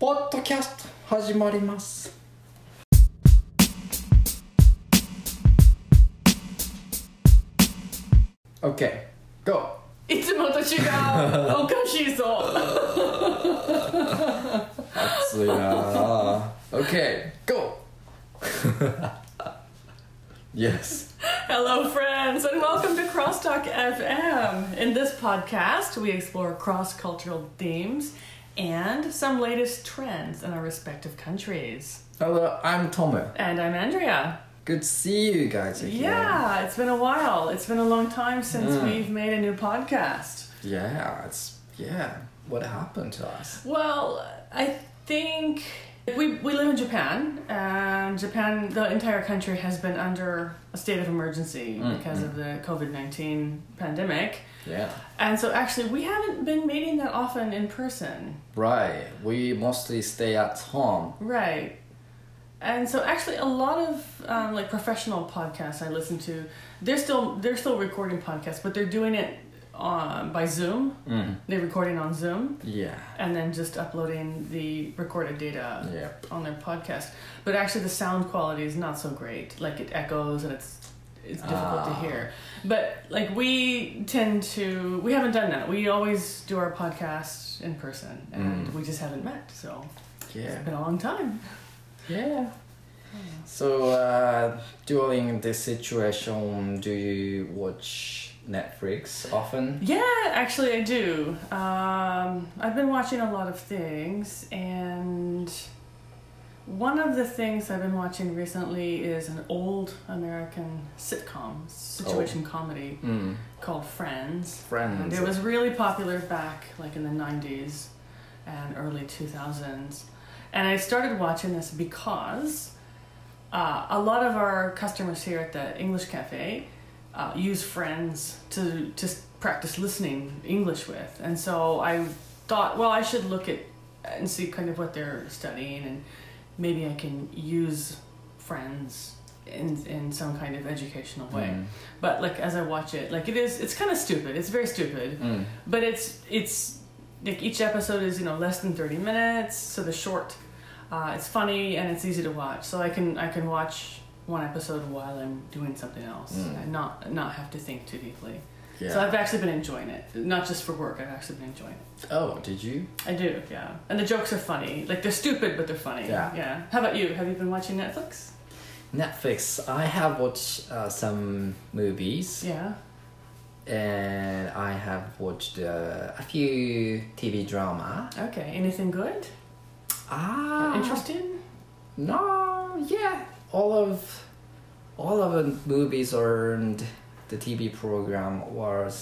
ポッドキャスト始まります。OK, go! いつもと違うおかしいぞ熱いな OK, go! yes. Hello, friends, and welcome to Crosstalk FM. In this podcast, we explore cross cultural themes and some latest trends in our respective countries. Hello, I'm Tomu. And I'm Andrea. Good to see you guys again. Yeah, it's been a while. It's been a long time since we've made a new podcast. Yeah, it's yeah. What happened to us? Well, I think we, we live in Japan, and Japan, the entire country has been under a state of emergency Mm, because of the COVID 19 pandemic. Yeah. And so, actually, we haven't been meeting that often in person. Right. We mostly stay at home. Right. And so, actually, a lot of um, like professional podcasts I listen to, they're still they're still recording podcasts, but they're doing it um, by Zoom. Mm. They're recording on Zoom. Yeah. and then just uploading the recorded data Yep. on their podcast. But actually, the sound quality is not so great. Like it echoes and it's it's difficult to Ah. hear. But like we tend to, we haven't done that. We always do our podcast in person, and Mm. we just haven't met. So Yeah. it's been a long time. Yeah. So uh, during this situation, do you watch Netflix often? Yeah, actually, I do. Um, I've been watching a lot of things, and one of the things I've been watching recently is an old American sitcom, situation comedy Mm. called Friends. Friends. And it was really popular back like in the 90s and early 2000s. And I started watching this because uh, a lot of our customers here at the English Cafe uh, use Friends to, to practice listening English with. And so I thought, well, I should look at and see kind of what they're studying and maybe I can use Friends in, in some kind of educational way Mm. but like as I watch it, like it is, it's kind of stupid. It's very stupid, Mm. but it's it's like each episode is you know less than thirty minutes, so they're short. Uh, it's funny and it's easy to watch, so I can I can watch one episode while I'm doing something else Mm. and not not have to think too deeply. Yeah. So I've actually been enjoying it, not just for work. I've actually been enjoying it. oh, did you? I do, yeah. And the jokes are funny. Like they're stupid, but they're funny. Yeah. Yeah. How about you? Have you been watching Netflix? Netflix. I have watched uh, some movies Yeah. and I have watched uh, a few TV drama. Okay. Anything good? Ah, Interesting? No, yeah, all of all of the movies and the TV program was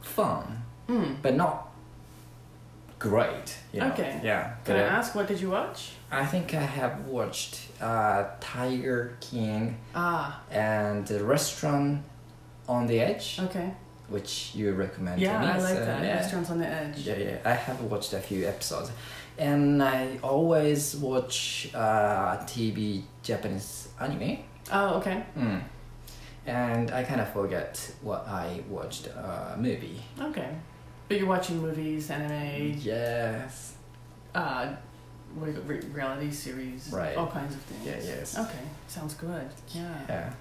fun, Hmm. but not great. You know? Okay. Yeah. Can I ask what did you watch? I think I have watched uh, Tiger King Ah, and the Restaurant on the Edge, okay. which you recommend? Yeah, me. I like so, that. Yeah. Restaurants on the Edge. Yeah, yeah. I have watched a few episodes, and I always watch uh, TV Japanese anime. Oh, okay. Mm. And I kind of forget what I watched uh, movie. Okay. But you're watching movies, anime, Yes. uh, what do you, re- reality series, Right. all kinds of things. Yeah, yes. Okay, sounds good. Yeah. Yeah.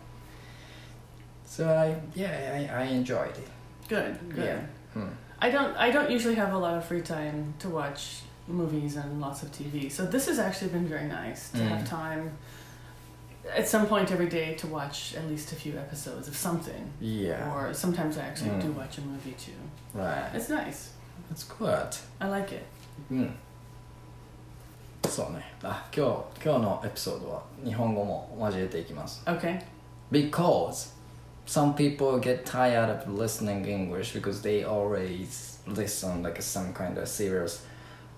So I yeah I, I enjoyed it. Good, good. Yeah. Hmm. I don't I don't usually have a lot of free time to watch movies and lots of TV. So this has actually been very nice to Mm. have time at some point every day to watch at least a few episodes of something. Yeah. Or sometimes I actually Mm. do watch a movie too. Right. It's nice. That's good. I like it. うん。そうね。あ、今日今日のエピソードは日本語も交えていきます。 Okay. Because some people get tired of listening English because they always listen like some kind of serious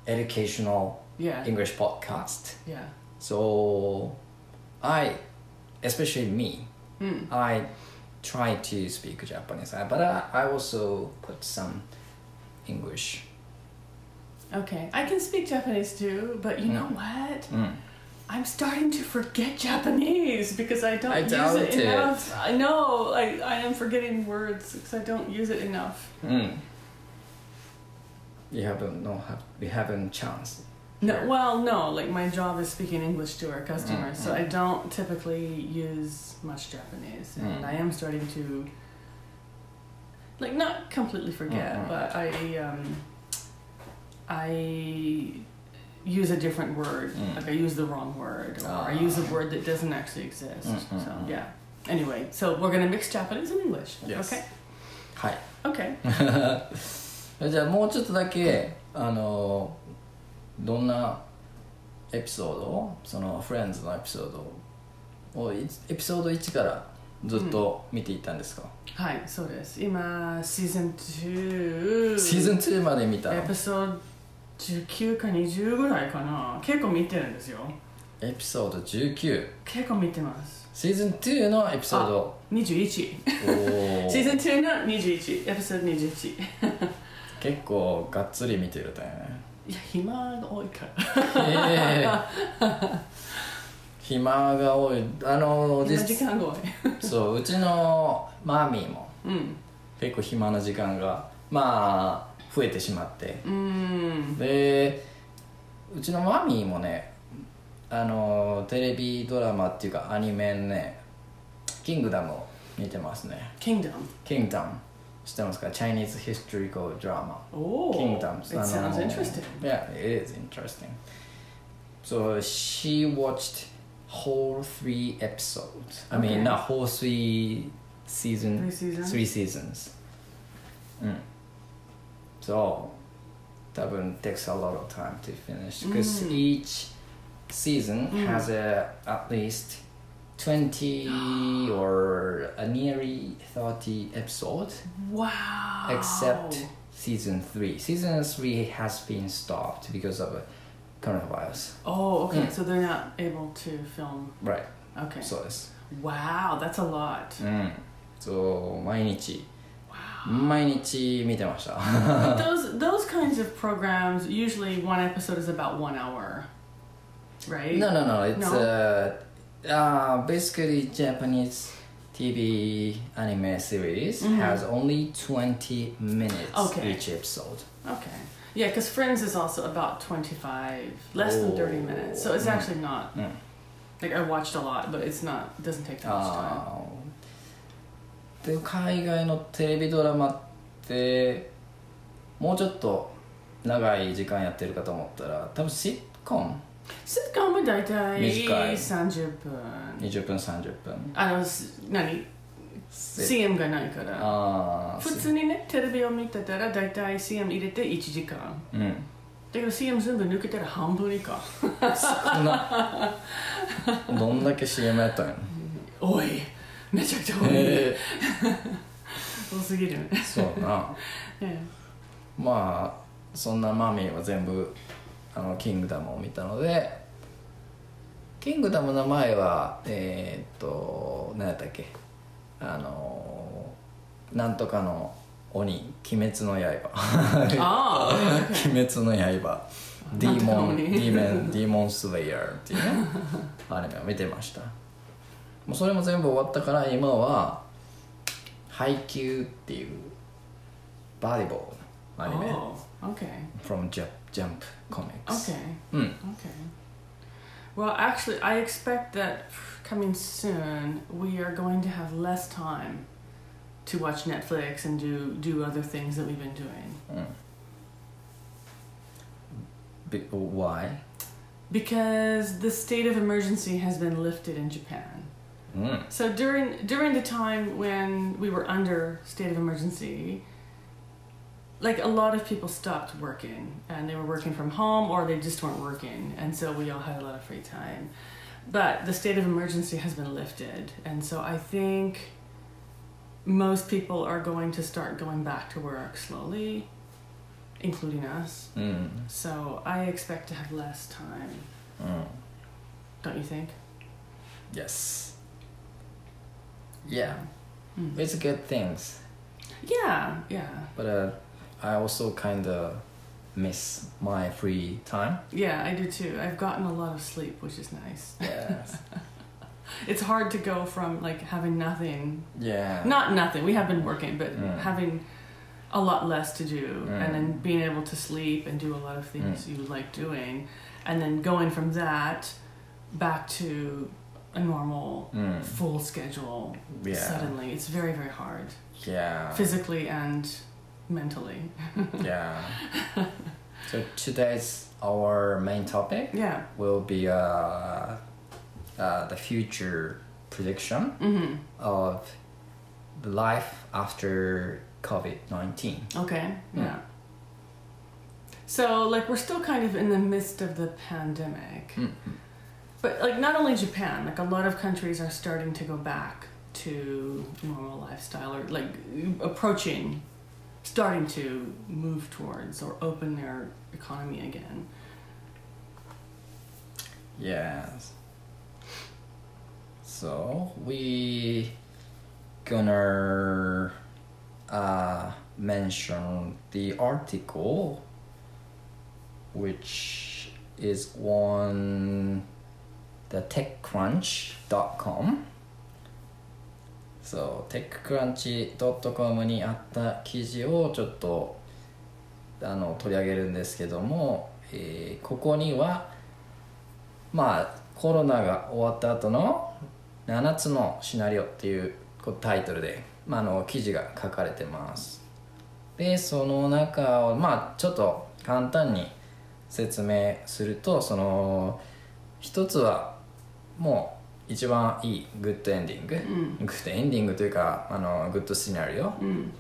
educational Yeah. English podcast. Yeah. So I, especially me, Mm. I try to speak Japanese, uh, but I, I also put some English. Okay. I can speak Japanese too, but you know Mm. what? Mm. I'm starting to forget Japanese because I don't I use it it. enough. I know. I, I am forgetting words because I don't use it enough. Mm. You haven't no have we haven't chance No, here? well, no. Like my job is speaking English to our customers, Mm, so mm. I don't typically use much Japanese, and Mm. I am starting to, like, not completely forget, Mm, mm. but I, um, I use a different word. Mm. Like I use the wrong word, or I Ah. use a word that doesn't actually exist. Mm, mm, so mm. yeah. Anyway, so we're gonna mix Japanese and English. Yes. Okay. はい Okay. じゃあもうちょっとだけあの どんなエピソードをそのフレンズのエピソードをいエピソード1からずっと見ていったんですか、はい、そうです。今、シーズン2。シーズン2まで見たの？エピソード19か20ぐらいかな。結構見てるんですよ。エピソード19結構見てます。シーズン2のエピソード？21シー。ズン2の21エピソード21 結構がっつり見てるだよねいや暇が多いから。ええ。暇が多い。あの今時実間が多い。そううちのマミーもうん。結構暇な時間がまあ増えてしまって。うん。でうちのマミーもねあのテレビドラマっていうかアニメね「キングダム」を見てますね。Kingdom キングダム知ってますか Chinese Historical Drama Oh Kingdoms It sounds interesting yeah it is interesting so she watched whole three episodes I Okay. mean not whole three season Three seasons three seasons うんそう多分 takes a lot of time to finish because うん each season うん has a, at least 20 or a nearly 30 episodes Wow except season 3 season 3 has been stopped because of a coronavirus Oh okay Mm. so they're not able to film right Okay そうです Wow that's a lot うんそう毎日 Wow 毎日見てました those those kinds of programs usually one episode is about one hour right No, no, no. It's No? uh, uh, basically Japanese TV anime series Mhm. has only 20 minutes Okay. each episode. Okay. Yeah, because Friends is also about 25, less than 30 minutes. So it's Oh. actually not, Mm. like, I watched a lot, but it's not, it doesn't take that much time. あーで海外のテレビドラマってもうちょっと長い時間やってるかと思ったら多分シッ トコム Sitcom は大体短い30分。20分30分あの、す何 ?CM がないから。普通にね、テレビを見てたら大体 CM 入れて1時間。うんだけど CM 全部抜けたら半分以下。な どんだけ CM やったんや？多い。めちゃくちゃ多い。え 多すぎる。ー、そうな えまあそんなマミーは全部あのキングダムを見たのでキングダムの前はえーっと何やったっけ？あのなんとかの鬼鬼滅の刃。ああ、鬼滅の刃。ディーモンディーメンディーモンスレイヤーっていうねアニメを見てました。もうそれも全部終わったから今は配給っていうバディボールアニメ。Oh, from Jump, Jump comics. Okay. Mm. Okay. Well, actually, I expect that coming soon we are going to have less time to watch Netflix and do do other things that we've been doing. Mm. Be why? Because the state of emergency has been lifted in Japan. Mm. So during during the time when we were under state of emergency, like a lot of people stopped working and they were working from home or they just weren't working and so we all had a lot of free time. But the state of emergency has been lifted and so i think most people are going to start going back to work slowly including us. Mm. so i expect to have less time. Mm. Don't you think? Yes. Yeah. Mm. it's good things yeah yeah. But uh I also kind of miss my free time. Yeah, I do too. I've gotten a lot of sleep, which is nice. Yes. It's hard to go from like having nothing, yeah. not nothing. We have been working, but Mm. having a lot less to do, Mm. and then being able to sleep and do a lot of things you like doing, and then going from that back to a normal Mm. full schedule Yeah. suddenly it's very very hard Yeah. physically and mentally yeah. So today's our main topic yeah will be uh, uh, the future prediction hmm of the life after COVID nineteen. okay Mm. yeah so like we're still kind of in the midst of the pandemic Mm. But like not only Japan, like a lot of countries are starting to go back to normal lifestyle or like approaching starting to move towards or open their economy again. Yes. So we gonna uh, mention the article, which is on the TechCrunch.com. そう、TechCrunch.com にあった記事をちょっとあの取り上げるんですけども、えーここにはまあコロナが終わった後の7つのシナリオっていうタイトルで、まあ、あの記事が書かれてます。でその中をまあちょっと簡単に説明するとその一つはもう一番いいグッドエンディング、グッドエンディングというかあのグッドシナリオ、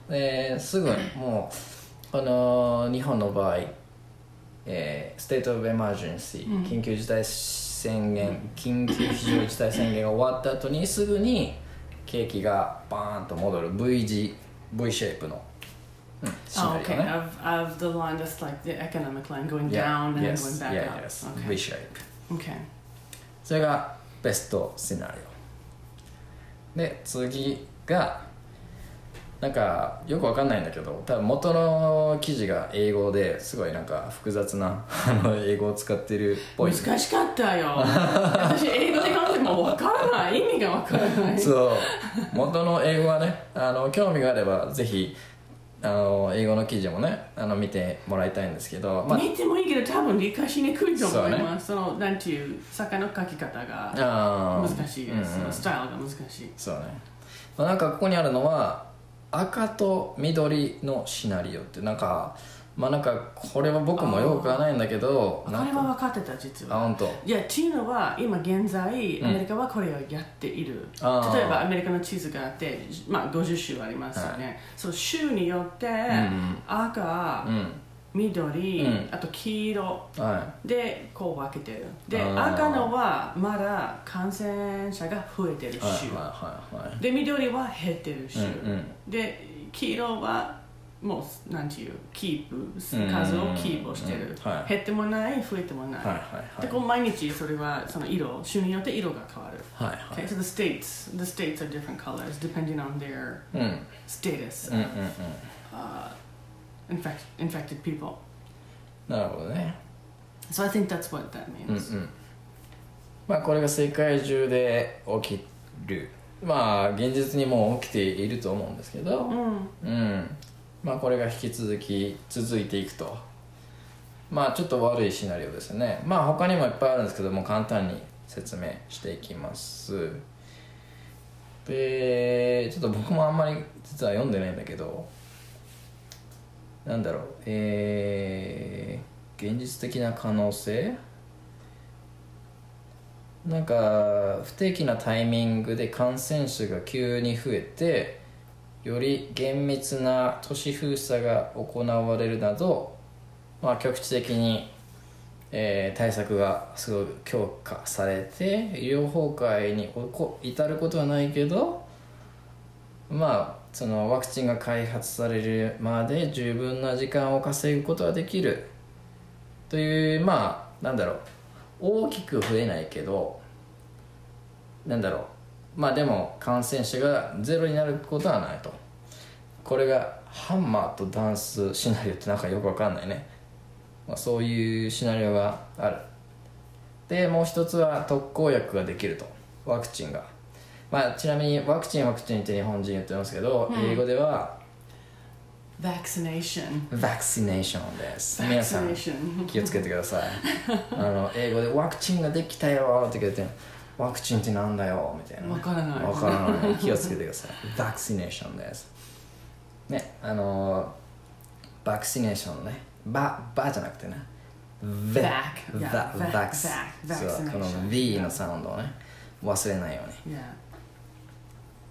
ですぐもうこの日本の場合えー、ステート・オブ・エマージェンシー、緊急事態宣言緊急非常事態宣言が終わった後にすぐに景気がバーンと戻る V 字 V シェイプの、Oh, ナリ okay. Of, of the line that's like the economic line going Yeah, down and yes, going back yeah, up. yes, Okay. V シェイプ Okay. それがベストシナリオで次がなんかよくわかんないんだけど多分元の記事が英語ですごいなんか複雑な 英語を使ってるっぽい難しかったよ。私英語で考えてもわからない。意味がわからない。そう元の英語はねあの興味があればぜひあの英語の記事もねあの見てもらいたいんですけど、まあ、見てもいいけど多分理解しにくいと思います。そ,、のなんていう坂の書き方が難しいです。そのスタイルが難しい。そうね、まあ、なんかここにあるのは赤と緑のシナリオってなんかまあなんかこれは僕もよくわかんないんだけどこれは分かってた実は。あ本当。いや、っていうのは今現在うんアメリカはこれをやっている。あー。例えばアメリカの地図があって、まあ、50州ありますよね。その州によってん赤、うん。緑、うん。あと黄色。はでこう分けてる。で赤のはまだ感染者が増えてるいはい州、はいはいはい。で緑は減ってる州、うんうん。で黄色はもうなんていうキープうん数をキープをしてる、うん。はい。減ってもない増えてもない、はいはいはい。でこう毎日それはその色州によって色が変わる。はいはい。Okay, so the states, the states are different colors depending on their うん。うん status うんうん uh, infect, infected people. なるほどね。So I think that's what that うん means. うんまあこれが世界中で起きる。まあ現実にもう起きていると思うんですけど。うんうんまあこれが引き続き続いていくと。まあちょっと悪いシナリオですね。まあ他にもいっぱいあるんですけども簡単に説明していきます。でちょっと僕もあんまり実は読んでないんだけどなんだろう。えー、現実的な可能性？なんか不定期なタイミングで感染者が急に増えてより厳密な都市封鎖が行われるなど、まあ、局地的に、えー対策がすごく強化されて医療崩壊にこ至ることはないけどまあそのワクチンが開発されるまで十分な時間を稼ぐことはできる。というまあなんだろう。大きく増えないけどなんだろう。まあでも感染者がゼロになることはないと。これがハンマーとダンスシナリオってなんかよくわかんないね、まあ、そういうシナリオがある。でもう一つは特効薬ができると。ワクチンが。まあちなみにワクチンワクチンって日本人言ってますけど、英語では Vaccination. バクシネーションです。皆さん Vaccination. 気をつけてください。あの英語で「ワクチンができたよ」って言って「ワクチンってなんだよ」みたいな。ね、わからない。わからない。気をつけてください。バクシネーションです。ねあのバクシネーションね。ババじゃなくてね。Vac yeah, バ vac- バクスそうこの V のサウンドをね忘れないように。Yeah.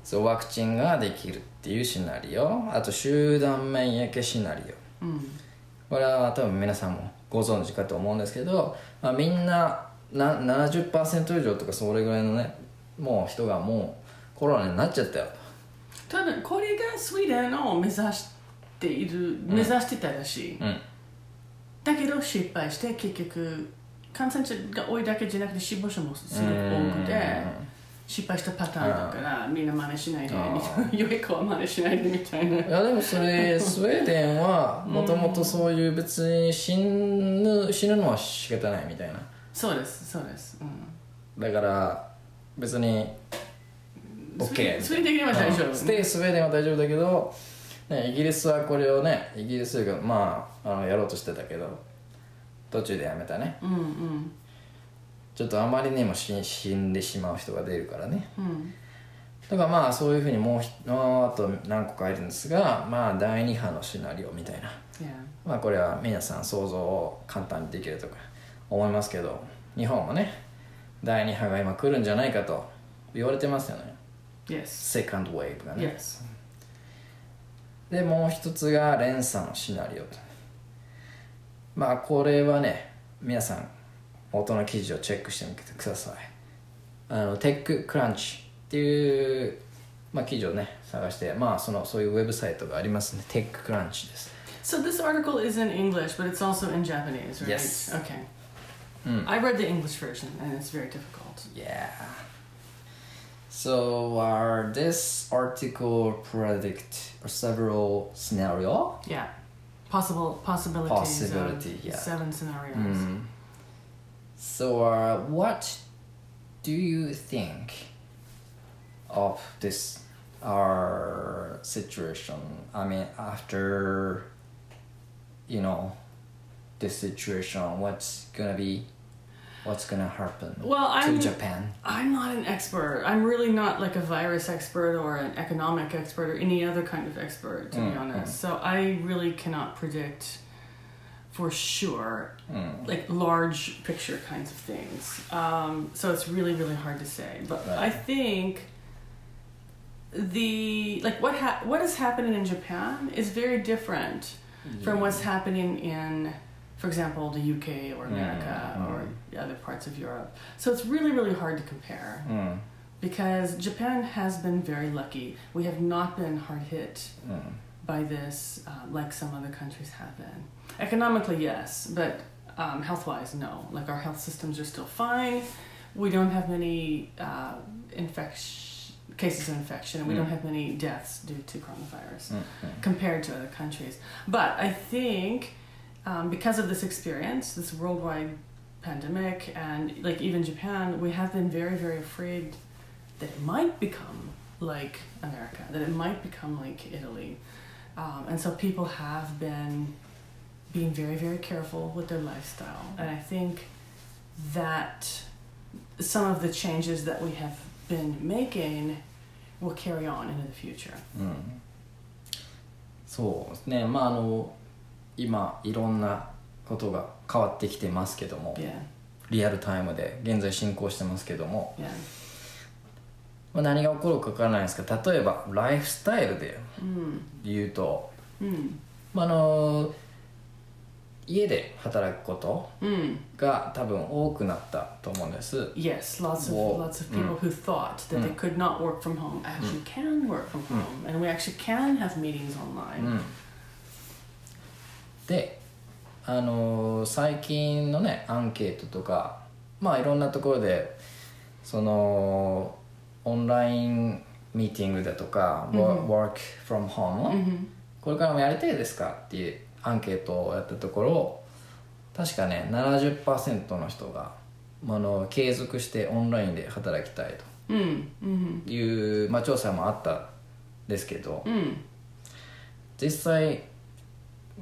そうワクチンができるっていうシナリオ。あと集団免疫シナリオ。Mm. これは多分皆さんもご存知かと思うんですけど、まあ、みんなな70%以上とかそれぐらいのねもう人がもうコロナになっちゃったよ。と多分これがスウェーデンを目指している、目指してたらしい、うん。だけど失敗して結局感染者が多いだけじゃなくて死亡者もすごく多くて失敗したパターンだからみんな真似しないであ良い子は真似しないでみたいな。いやでもそれスウェーデンはもともとそういう別に死ぬ死ぬのは仕方ないみたいなそうですそうです、うん、だから別に OK スウェーデンは大丈夫。うん。ステイスウェーデンは大丈夫だけど、ね、イギリスはこれをねイギリスがまああのやろうとしてたけど途中でやめたね。うんうん。ちょっとあまりにも死死んでしまう人が出るからね。うん。だからまあそういうふうにもうひあと何個かいるんですがまあ第2波のシナリオみたいな。Yeah まあこれは皆さん想像を簡単にできるとか思いますけど日本もね第2波が今来るんじゃないかと言われてますよね。Yes. セカンドウェーブがね。Yes. でもう一つが連鎖のシナリオと。まあこれはね皆さん元の記事をチェックしてみてください。あのテッククランチっていう、まあ、記事をね探してまあそのそういうウェブサイトがありますね。テッククランチです。So this article is in English, but it's also in Japanese, right? Yes. Okay. Mm. I read the English version, and it's very difficult. Yeah. So uh, this article predict or several scenario. Yeah. Possible possibilities. Possibility, of yeah. Seven scenarios. Mm. So uh, what do you think of this our situation? I mean, after you know this situation, what's gonna be, what's gonna happen Well, to I'm Japan? I'm not an expert. I'm really not like a virus expert or an economic expert or any other kind of expert, to be Mm, honest. So I really cannot predict for sure Mm. like large picture kinds of things. Um, so it's really really hard to say. But Right. I think the like what ha- what is happening in Japan is very different from what's happening in for example the UK or America Mm, or the other parts of Europe. So it's really really hard to compare Mm. because Japan has been very lucky. We have not been hard hit Mm. by this uh, like some other countries have been. Economically, yes, but um, health wise, no. Like our health systems are still fine. We don't have many uh, infection cases of infection, and we Mm. don't have many deaths due to coronavirus Mm. Mm. compared to other countries. But I think um, because of this experience, this worldwide pandemic, and like even Japan, we have been very, very afraid that it might become like America, that it might become like Italy. Um, and so people have been being very, very careful with their lifestyle. And I think that some of the changes that we have been making will carry on into the future. うんそうですねまああの 今いろんなことが変わってきてますけども Yeah, リアルタイムで現在進行してますけども、yeah. まあ、何が起こるか分からないんですけど例えばライフスタイルで Mm. 言うと、Mm. まあ、あの家で働くこと Mm. が多分多くなったと思うんです Yes, lots of lots of people who thought that they Mm. could not work from home actually can work from home, and we actually can have meetings う online. んであの最近のねアンケートとかまあいろんなところでそのオンラインミーティングだとか、work from home、hmm これからもやりたいですかっていうアンケートをやったところ確かね70%の人があの継続してオンラインで働きたい Mm. Mm. という、まあ、調査もあったんですけど Mm. 実際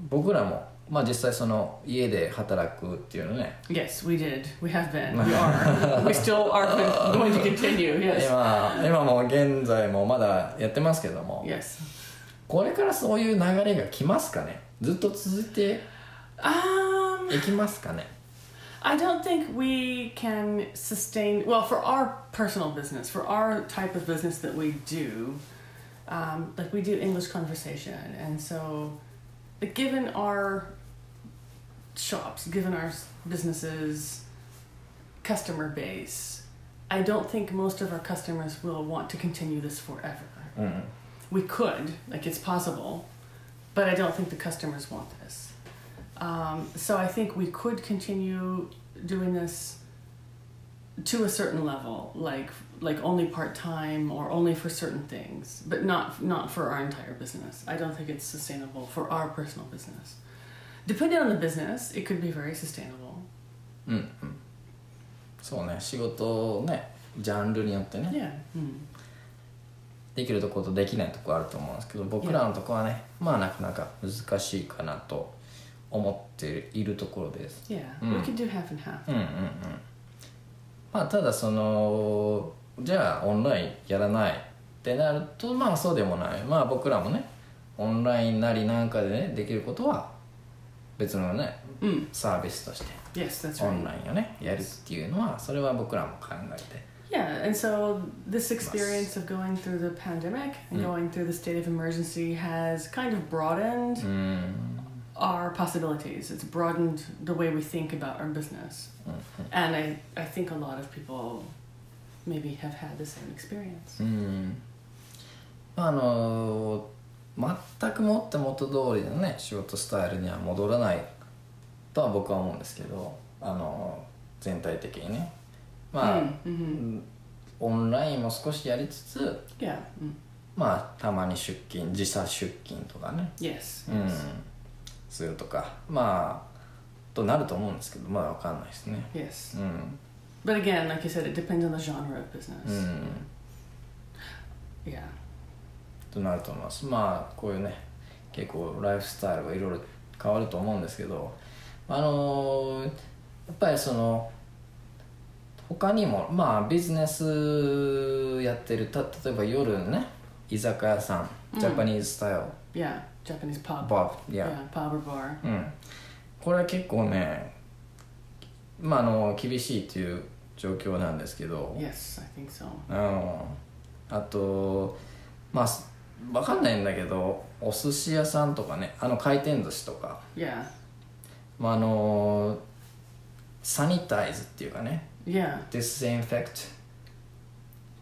僕らもまあ実際その家で働くっていうのね Yes, we did. We have been. We are. we still are going to continue. Yes. 今今も現在もまだやってますけども Yes. これからそういう流れが来ますかねずっと続いて Um, いきますかね I don't think we can sustain. Well, for our personal business, for our type of business that we do, um, like we do English conversation, and so, like, given our shops, given our businesses, customer base, I don't think most of our customers will want to continue this forever. うん We could, like it's possible, but I don't think the customers want this. Um, so I think we could continue doing this to a certain level, like like only part time or only for certain things, but not not for our entire business. I don't think it's sustainable for our personal business. Depending on the business, it could be very sustainable. うんうんそうね仕事ねジャンルによってね Yeah. Mm. できるところとできないところあると思うんですけど僕らのところはねまあなかなか難しいかなと思っているところです Yeah. Mm. We could do half and half. うんうんうん まあただそのじゃあオンラインやらないってなるとまあそうでもないまあ僕らもねオンラインなりなんかでねできることは別のね Mm. サービスとして Yes, that's オ right. ンラインをねやるっていうのはそれは僕らも考えて Yeah, and so this experience of going through the pandemic and Mm. going through the state of emergency has kind of broadened うん our possibilities. It's broadened the way we think about our business. うん And I, I think a lot of people maybe have had the same experience. ああの全くもって元通りのね仕事スタイルには戻らないとは僕は思うんですけどあの全体的にねまあ、Mm, mhm. オンラインも少しやりつつ Yeah. Mm. まあたまに出勤時差出勤とかね Yes. うん yes. するとかまあとなると思うんですけどまだわかんないですね Yes. うん But again, like you said, it depends on the genre of business. うん Yeah. となると思いますまあこういうね結構ライフスタイルがいろいろ変わると思うんですけどあのーやっぱりその他にもまあビジネスやってるた例えば夜ね居酒屋さん、ジャパニーズスタイル Yeah. Japanese pub. バーいや yeah. Pub or bar. うんこれは結構ねまああの厳しいという状況なんですけど、Yes, I think so. うんあとまあすわかんないんだけどお寿司屋さんとかねあの回転寿司とか、Yeah. まあ、あのサニタイズっていうかね Yeah. ディスインフェクト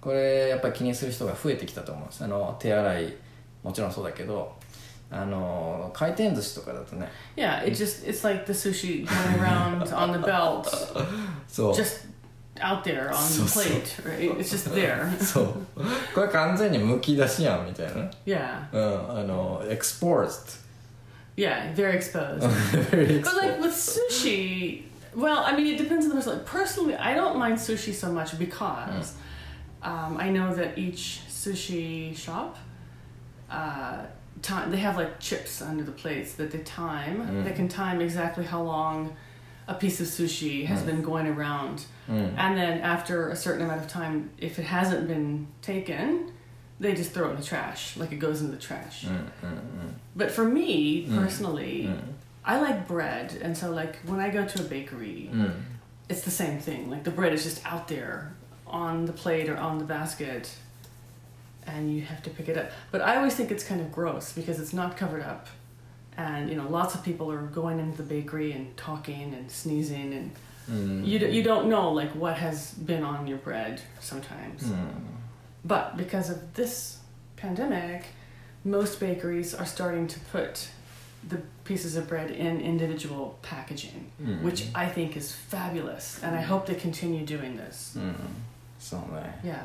これやっぱり気にする人が増えてきたと思うんですあの手洗いもちろんそうだけどあの回転寿司とかだとね Yeah, it just it's like the sushi going around on the belt, そう just out there on the plate, right? It's just there. そうこれ完全にむき出しやんみたいなね Yeah, うんあのエクスポーズ yeah, very exposed. Very but like exposed. with sushi, well, I mean, it depends on the person. Like, personally, I don't mind sushi so much because Um, I know that each sushi shop, uh, time, they have like chips under the plates that they time. Mm. They can time exactly how long a piece of sushi has mm. been going around. Mm. And then after a certain amount of time, if it hasn't been taken, they just throw it in the trash, like it goes in the trash. Mm, mm, mm. But for me personally, I like bread, and so like when I go to a bakery, it's the same thing. Like the bread is just out there on the plate or on the basket and you have to pick it up. But I always think it's kind of gross because it's not covered up. And you know, lots of people are going into the bakery and talking and sneezing, and mm. you d- you don't know like what has been on your bread sometimes. Mm. But because of this pandemic, most bakeries are starting to put the pieces of bread in individual packaging, mm. which I think is fabulous, and I mm. hope they continue doing this. Mm. そうね Yeah.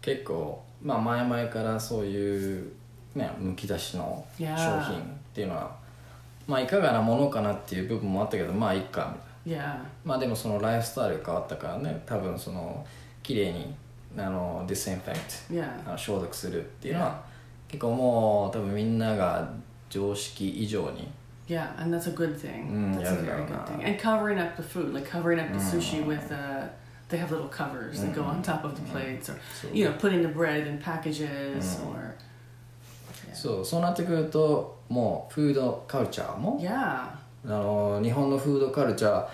結構まあ前々からそういうねむき出しの商.品っていうのはまあいかがなものかなっていう部分もあったけどまあいいかみたいな Yeah. まあでもそのライフスタイルが変わったからね多分その綺麗にあのディスインフェクト Yeah. あの消毒するっていうのは結構もう多分みんなが常識以上に Yeah, and that's a good thing. Mm, that's yeah, a very no, good no. thing. And covering up the food, like covering up the sushi Mm. with uh, they have little covers that go on top of the plates, or そう you know, putting the bread in packages, Mm. or. そうそうなってくるともうフードカルチャーも yeah, あの日本のフードカルチャー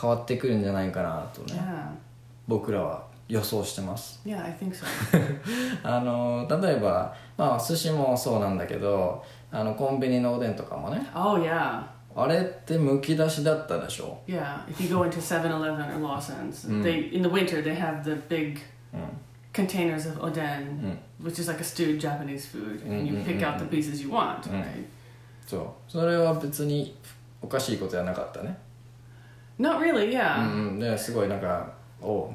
変わってくるんじゃないかなとね yeah, 僕らは予想してます yeah. I think so. あの例えばまあ寿司もそうなんだけどあのコンビニのおでんとかもね oh yeah, あれってむき出しだったでしょ yeah. If you go into 7-Eleven or Lawson's, Mm. they in the winter they have the big うん containers of oden, Mm. which is like a stewed Japanese food, and you Mm, mm, pick mm, out the mm. pieces you want, Mm. right? そうそれは別におかしいことじゃなかったね Not really, う yeah, んうんですごいなんか「お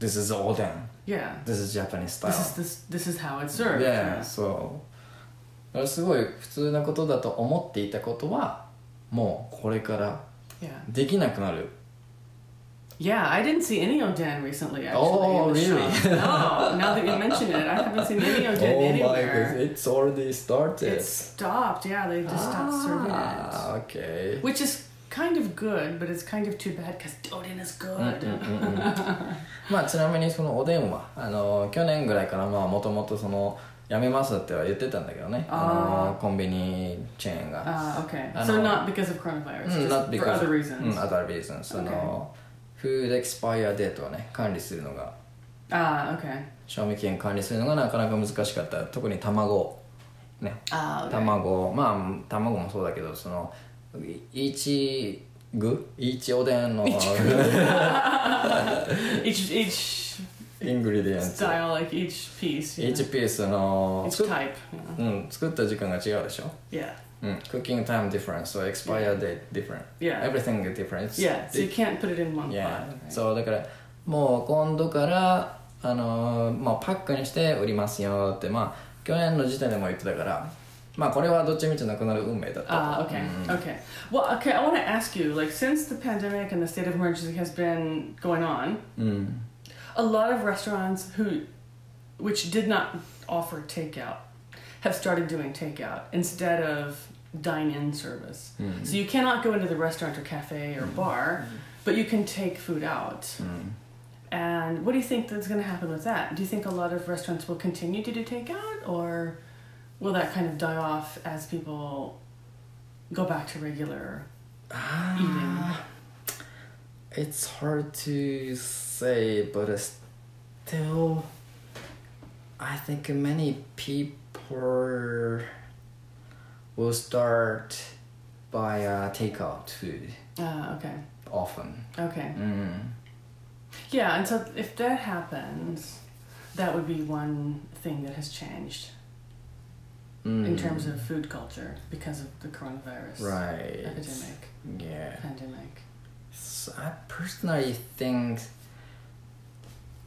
This is おでん yeah. This is Japanese style This is this this is how it's served. yeah そうだからすごい普通なことだと思っていたことはもうこれから yeah. できなくなる Yeah, I didn't see any Oden recently. Actually, Oh, in the really? shop. no, now that you mention it, I haven't seen any Oden anywhere. it's already started It's stopped. Yeah, they just stopped serving it, ah, okay which is kind of good, but it's kind of too bad because Oden is good. まあちなみにそのおでんはあの去年ぐらいからまあもともとそのやめますっては言ってたんだけどねあのコンビニチェーンが Ah, okay. So know. not because of coronavirus, うん just not for because other reasons. うん other reasons そのフードエクスパイアデートをね管理するのが Ah, okay. 賞味期限管理するのがなかなか難しかった特に卵ね Ah, okay. 卵まあ卵もそうだけどそのい一具一おでんの Each each イングリディエンツ style, like each piece. Yeah. 1ピースの Each 作っ type. うん、作った時間が違うでしょ Yeah. うん、cooking time different, so expire date different. Yeah. Everything is different. Yeah. So you can't put it in one Yeah. pot. right? そうだからもう今度からあのーまあパックにして売りますよってまあ去年の時点でも言ってたからまあこれはどっちみちなくなる運命だったと。 Ah, okay, okay. Well, okay. I want to ask you, like, since the pandemic and the state of emergency has been going on, うん。 a lot of restaurants who, which did not offer takeout, have started doing takeout instead of dine-in service. So you cannot go into the restaurant or cafe or bar, but you can take food out. うん。 And what do you think that's going to happen with that? Do you think a lot of restaurants will continue to do takeout, or will that kind of die off as people go back to regular eating? It's hard to say, but it's still, I think many people will start by uh, takeout food Ah, okay, often. okay. Mm. Yeah, and so if that happens, that would be one thing that has changed in Mm. terms of food culture because of the coronavirus right. epidemic, Yeah. pandemic. So I personally think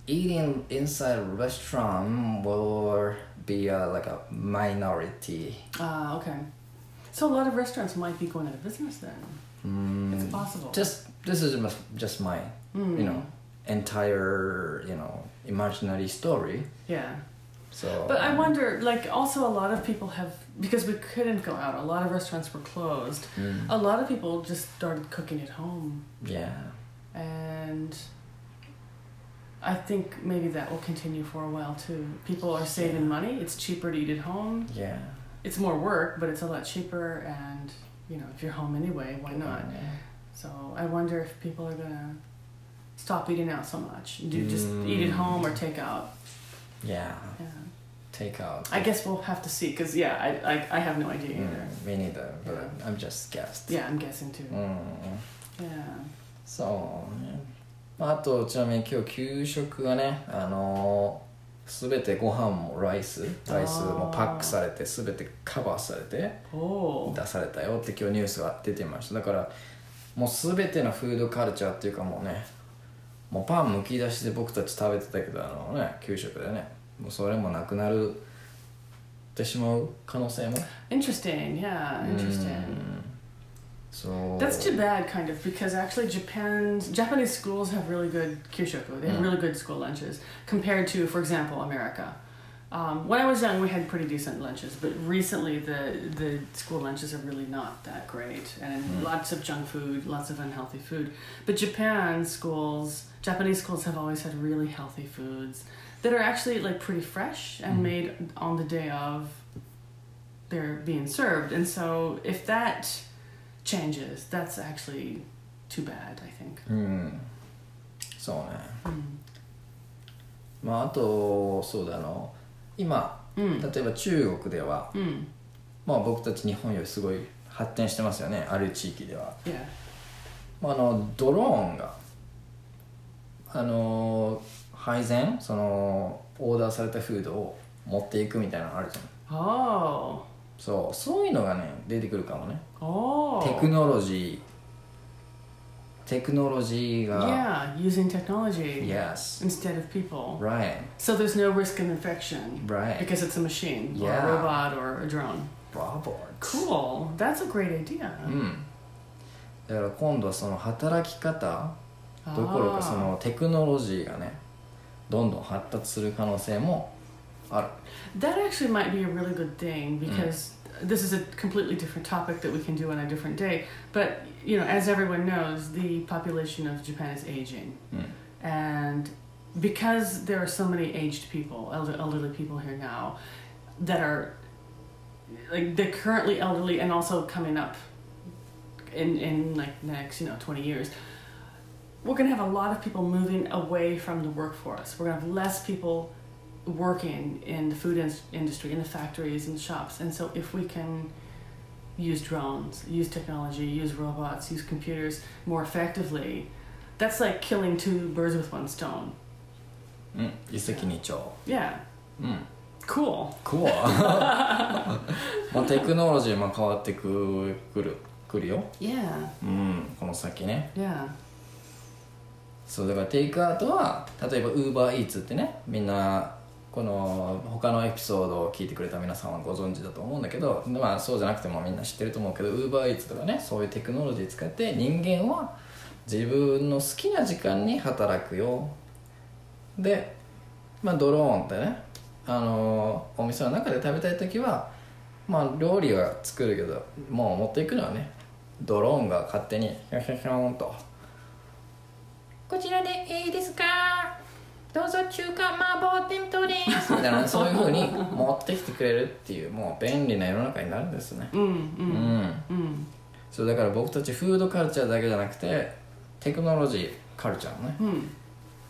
eating inside a restaurant will be a, like a minority. Ah, okay. So a lot of restaurants might be going out of business then. Mm, It's possible. Just this is just- just my Mm. you know entire you know imaginary story. Yeah. So. But I wonder, like, also a lot of people have, because we couldn't go out, a lot of restaurants were closed. Mm, A lot of people just started cooking at home. yeah. And I think maybe that will continue for a while too. People are saving money, it's cheaper to eat at home. Yeah. It's more work, but it's a lot cheaper, and, you know, if you're home anyway, why not? So I wonder if people are gonna stop eating out so much. Do just eat at Mm. home or take out. Yeah. Yeah. Take out. I guess we'll have to see, because, yeah, I, I, I have no idea either. Mm, me neither. But I'm just guessed. Yeah, I'm guessing too. うん。Yeah. そうね、まあ、あとちなみに今日給食がねあのー、全てご飯もライスライスもパックされて全てカバーされて Oh. 出されたよって今日ニュースが出てましただからもう全てのフードカルチャーっていうかもうねもうパンむき出しで僕たち食べてたけどあのね給食でねもうそれもなくなるってしまう可能性も Interesting. Yeah, interesting. そう That's too bad, kind of, because actually Japan's Japanese schools have really good kyushoku. They have Mm. really good school lunches compared to, for example, America. Um, when I was young, we had pretty decent lunches, but recently the the school lunches are really not that great, and Mm. lots of junk food, lots of unhealthy food. But Japan schools, Japanese schools have always had really healthy foods that are actually like pretty fresh and Mhm. made on the day of they're being served. And so if that changes, that's actually too bad, I think. うんそうね Mm. まああとそうだあの今 Mm. 例えば中国では、 Mm. まあ、僕たち日本よりすごい発展してますよねある地域では、 Yeah. まあ、あのドローンが あの配膳そのオーダーされたフードを持っていくみたいなのあるじゃん Oh. そうそういうのがね出てくるかもね Oh. テクノロジーテクノロジーが Yeah, using technology Yes instead of people. right So there's no risk of infection right because it's a machine or Yeah. a robot or a drone. Robert Cool. That's a great idea. うんだから今度はその働き方どころかそ Ah. のテクノロジーがねどんどん発達する可能性もある That actually might be a really good thing because this is a completely different topic that we can do on a different day. But, you know, as everyone knows, the population of Japan is aging. うん And because there are so many aged people, elder, elderly people here now, that are like they're currently elderly and also coming up in in like the next you know 20 years we're going to have a lot of people moving away from the workforce we're going to have less people working in the food in- industry in the factories and shops and so if we can use drones use technology use robots use computers more effectively that's like killing two birds with one stone うん一石二鳥 yeah うん cool クワまあテクノロジーも変わってくくるくるよ yeah うんこの先ね yeah そうだからテイクアウトは例えばウーバーイーツってねみんなこの他のエピソードを聞いてくれた皆さんはご存知だと思うんだけどまあそうじゃなくてもみんな知ってると思うけどウーバーイーツとかねそういうテクノロジー使って人間は自分の好きな時間に働くよ。で、まあ、ドローンってねあのお店の中で食べたい時はまあ料理は作るけどもう持っていくのはねドローンが勝手にヒョヒョヒョンとこちらでいいですか？どうぞ中華麻婆弁当ですみたいなそういうふうに持ってきてくれるっていうもう便利な世の中になるんですね mm, う mm, ん mm. そうだから僕たちフードカルチャーだけじゃなくてテクノロジーカルチャーもね Mm.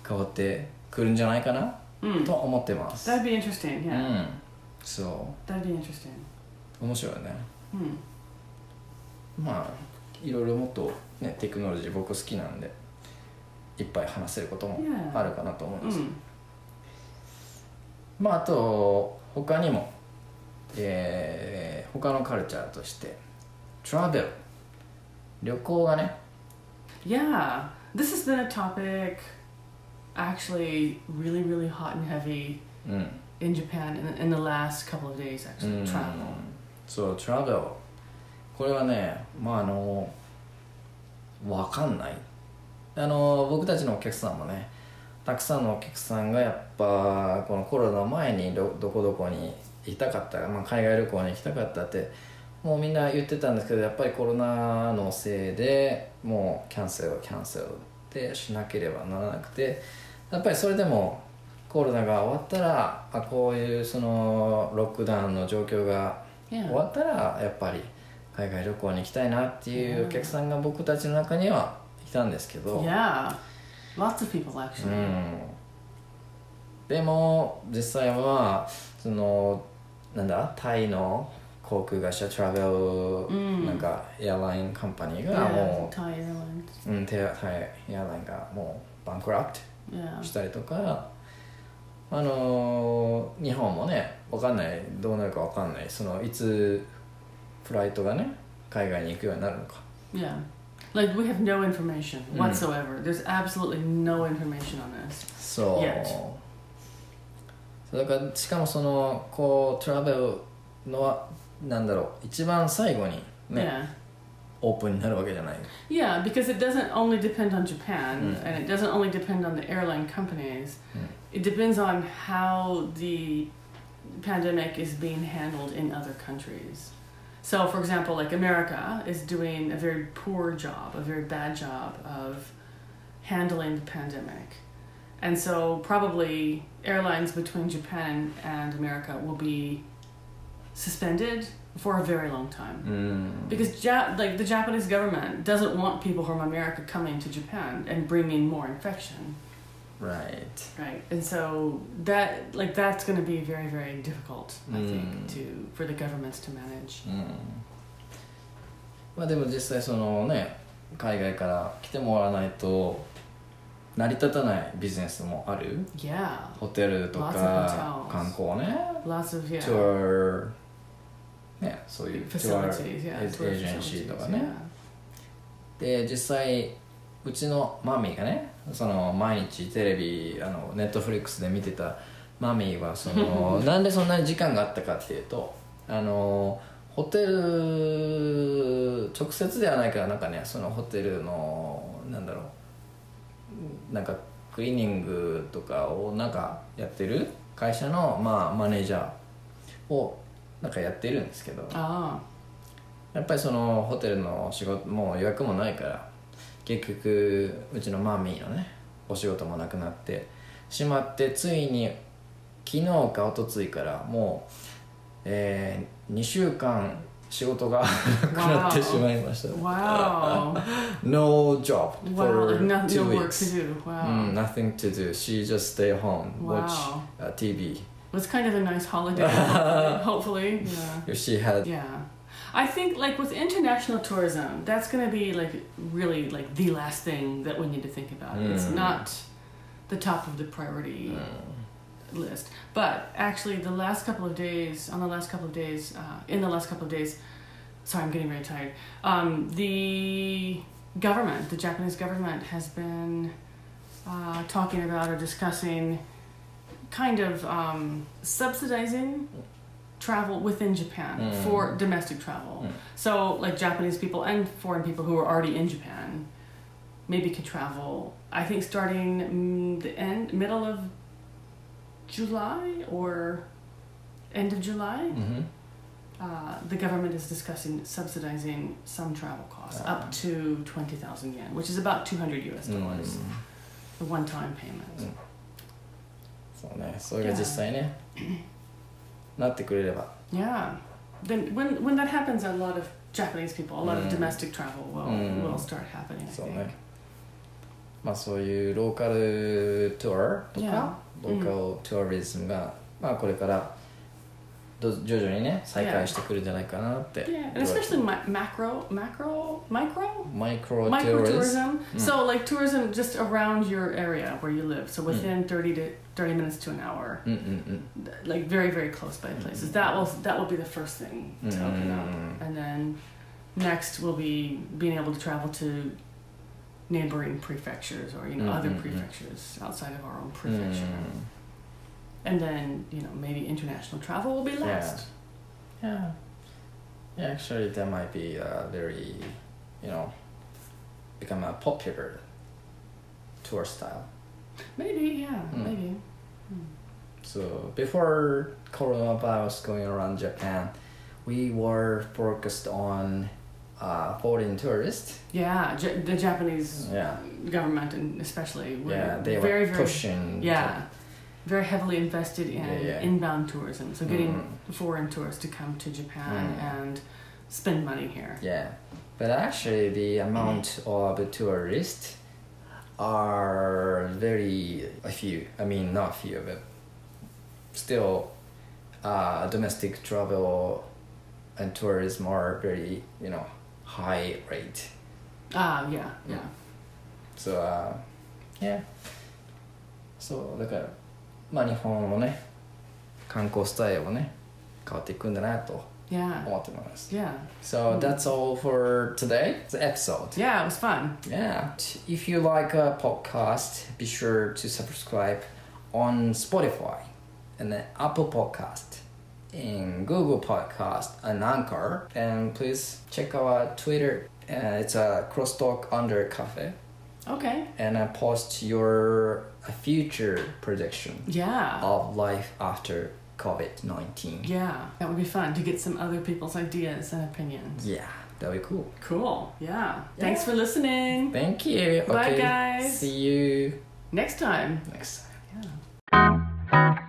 変わってくるんじゃないかな、Mm. と思ってます That'd be interesting, う yeah. んそ That'd be interesting. う面白いよね Mm. まあいろいろもっとねテクノロジー僕好きなんでいっぱい話せることも.あるかなと思います、Mm. まああと他にも、えー他のカルチャーとしてトラベル旅行がね Yeah, this has been a topic actually really, really hot and heavy うん in Japan in, in the last couple of days, う actually. ん Travel. そうトラベルこれはねまああのわかんないあの僕たちのお客さんもねたくさんのお客さんがやっぱこのコロナ前にどどこどこに行きたかった、まあ、海外旅行に行きたかったってもうみんな言ってたんですけどやっぱりコロナのせいでもうキャンセルキャンセルってしなければならなくてやっぱりそれでもコロナが終わったらあこういうそのロックダウンの状況が.終わったらやっぱり海外旅行に行きたいなっていうお客さんが僕たちの中にはいたんですけど、Yeah. Lots of people, う actually. ん、でも実際はそのなんだタイの航空会社トラベル、んなんかエアラインカンパニーが Yeah, も Thai Airlines. う、うん、タイタイエアラインがもうバンクラプト Yeah. したりとかあのー日本もねわかんないどうなるかわかんないそのいつフライトがね海外に行くようになるのか Yeah. Like, we have no information Mm. whatsoever. There's absolutely no information on this. そう Yet. そうだからしかもそのこうトラベルのはなんだろう一番最後にね、オープンになるわけじゃない Yeah. Yeah, because it doesn't only depend on Japan, Mm. and it doesn't only depend on the airline companies. Mm. It depends on how the pandemic is being handled in other countries. So, for example, like America is doing a very poor job, a very bad job of handling the pandemic. And so, probably airlines between Japan and America will be suspended for a very long time. Mm. Because ja- like the Japanese government doesn't want people from America coming to Japan and bringing more infection, Right. right? And so that like that's going to be very very difficult, I Mm. think, to for the governments to manage. うんまあでも実際そのね海外から来てもらわないと成り立たないビジネスもある Yeah, ホテルと Lots か.観光ね lots of yeah ツアーねそういう tour ージェンシーとかねで実際うちのマミーがねその毎日テレビあのネットフリックスで見てたマミーはその なんでそんなに時間があったかっていうとあのホテル直接ではないからなんかねそのホテルのなんだろうなんかクリーニングとかをなんかやってる会社の、まあ、マネージャーをなんかやってるんですけど Ah, やっぱりそのホテルの仕事もう予約もないから結局うちのマミーのねお仕事もなくなってしまってついに昨日か一昨日からもう、えー、2週間仕事がなくなってしまいました wow, No job wow, for no, two no work weeks to do. Wow, Mm, nothing to do she just stay home watch Wow. uh, TV was kind of a nice holiday. hopefully, yeah. if she had Yeah. I think like with international tourism, that's going to be like really like the last thing that we need to think about. It's Mm. not the top of the priority list. But actually the last couple of days, on the last couple of days, uh, in the last couple of days, sorry, I'm getting very tired. Um, the government, the Japanese government has been uh, talking about or discussing kind of um, subsidizing travel within Japan Mm. for domestic travel. Mm. So, like Japanese people and foreign people who are already in Japan maybe could travel. I think starting mm, the end, middle of July or end of July, Mhm. uh, the government is discussing subsidizing some travel costs Ah. up to 20,000 yen, which is about 200 US dollars, うん a one time payment. そうねそれが実際ね なってくれれば Yeah. Then when when that happens, a lot of Japanese people, a lot of Mm. domestic travel will Mm. will start happening. I そう think. ねまあそういうローカルツアーと Yeah. かローカルツアリズムがまあこれからど徐々にね再開してくるんじゃないかなって Yeah, and especially mi- macro, macro, micro, マイクロツア micro リズム tourism. So like tourism just around your area where you live. So within thirty to 30 minutes to an hour. Mm-mm-mm. like very very close by mm, places. Mm, that mm. will that will be the first thing to open up. and then next will be being able to travel to neighboring prefectures or you know other prefectures outside of our own prefecture. And then you know maybe international travel will be last. Yeah, yeah. actually that might be a very you know become a popular tour style. Maybe, yeah, Mm. maybe. So before coronavirus going around Japan, we were focused on uh, foreign tourists. Yeah, J- the Japanese Yeah, government and especially were yeah, they were very, very, pushing. yeah, very heavily invested in Yeah, yeah. inbound tourism. So getting Mm. foreign tourists to come to Japan Mm. and spend money here. Yeah, but actually, the amount of tourists are very a few. I mean, not few, but still, uh, domestic travel and tourism are very, you know, high rate. Ah, yeah, yeah. So, uh, yeah. そうだからまあ日本のね観光スタイルもね変わっていくんだなと yeah. Optimized yeah. So mm. that's all for today. The episode. Yeah it was fun. Yeah. If you like a podcast be sure to subscribe on spotify and then apple podcast in google podcast and anchor. And please check our twitter. Uh, it's a crosstalk under cafe. Okay. And i post your future prediction yeah. of life after COVID nineteen. Yeah, that would be fun to get some other people's ideas and opinions. Yeah, that'd be cool. Cool. Yeah. Thanks for listening. Thank you. Bye, okay. guys. See you Next time. next time. Yeah.